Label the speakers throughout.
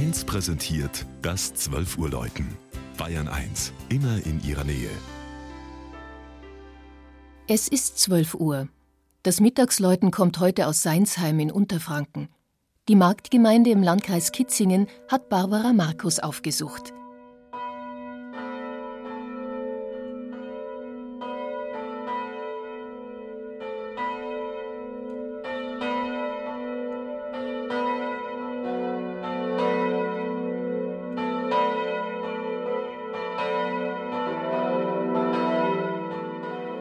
Speaker 1: 1 präsentiert das 12 Uhr Läuten. Bayern 1, immer in ihrer Nähe.
Speaker 2: Es ist 12 Uhr. Das Mittagsläuten kommt heute aus Seinsheim in Unterfranken. Die Marktgemeinde im Landkreis Kitzingen hat Barbara Markus aufgesucht.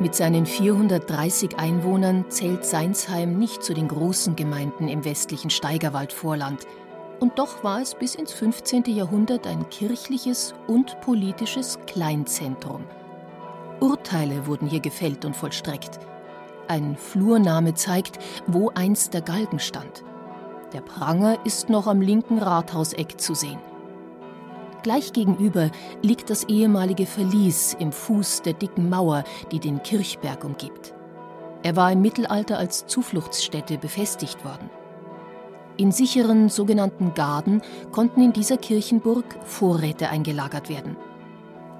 Speaker 2: Mit seinen 430 Einwohnern zählt Seinsheim nicht zu den großen Gemeinden im westlichen Steigerwald-Vorland. Und doch war es bis ins 15. Jahrhundert ein kirchliches und politisches Kleinzentrum. Urteile wurden hier gefällt und vollstreckt. Ein Flurname zeigt, wo einst der Galgen stand. Der Pranger ist noch am linken Rathauseck zu sehen. Gleich gegenüber liegt das ehemalige Verlies im Fuß der dicken Mauer, die den Kirchberg umgibt. Er war im Mittelalter als Zufluchtsstätte befestigt worden. In sicheren sogenannten Garden konnten in dieser Kirchenburg Vorräte eingelagert werden.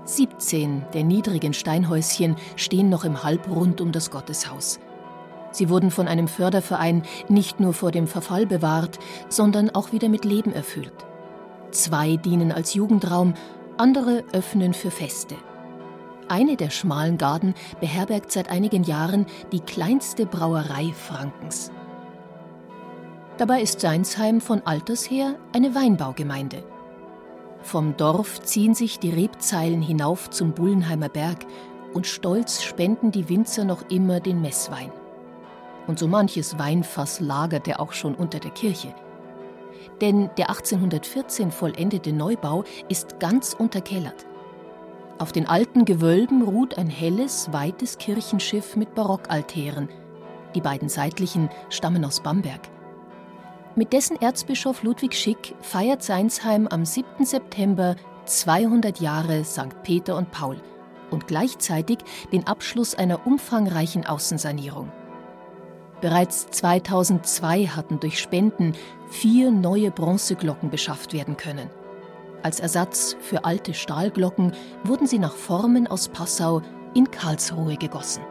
Speaker 2: 17 der niedrigen Steinhäuschen stehen noch im Halbrund um das Gotteshaus. Sie wurden von einem Förderverein nicht nur vor dem Verfall bewahrt, sondern auch wieder mit Leben erfüllt. Zwei dienen als Jugendraum, andere öffnen für Feste. Eine der schmalen Garden beherbergt seit einigen Jahren die kleinste Brauerei Frankens. Dabei ist Seinsheim von alters her eine Weinbaugemeinde. Vom Dorf ziehen sich die Rebzeilen hinauf zum Bullenheimer Berg und stolz spenden die Winzer noch immer den Messwein. Und so manches Weinfass lagerte auch schon unter der Kirche – denn der 1814 vollendete Neubau ist ganz unterkellert. Auf den alten Gewölben ruht ein helles, weites Kirchenschiff mit Barockaltären. Die beiden seitlichen stammen aus Bamberg. Mit dessen Erzbischof Ludwig Schick feiert Seinsheim am 7. September 200 Jahre St. Peter und Paul und gleichzeitig den Abschluss einer umfangreichen Außensanierung. Bereits 2002 hatten durch Spenden vier neue Bronzeglocken beschafft werden können. Als Ersatz für alte Stahlglocken wurden sie nach Formen aus Passau in Karlsruhe gegossen.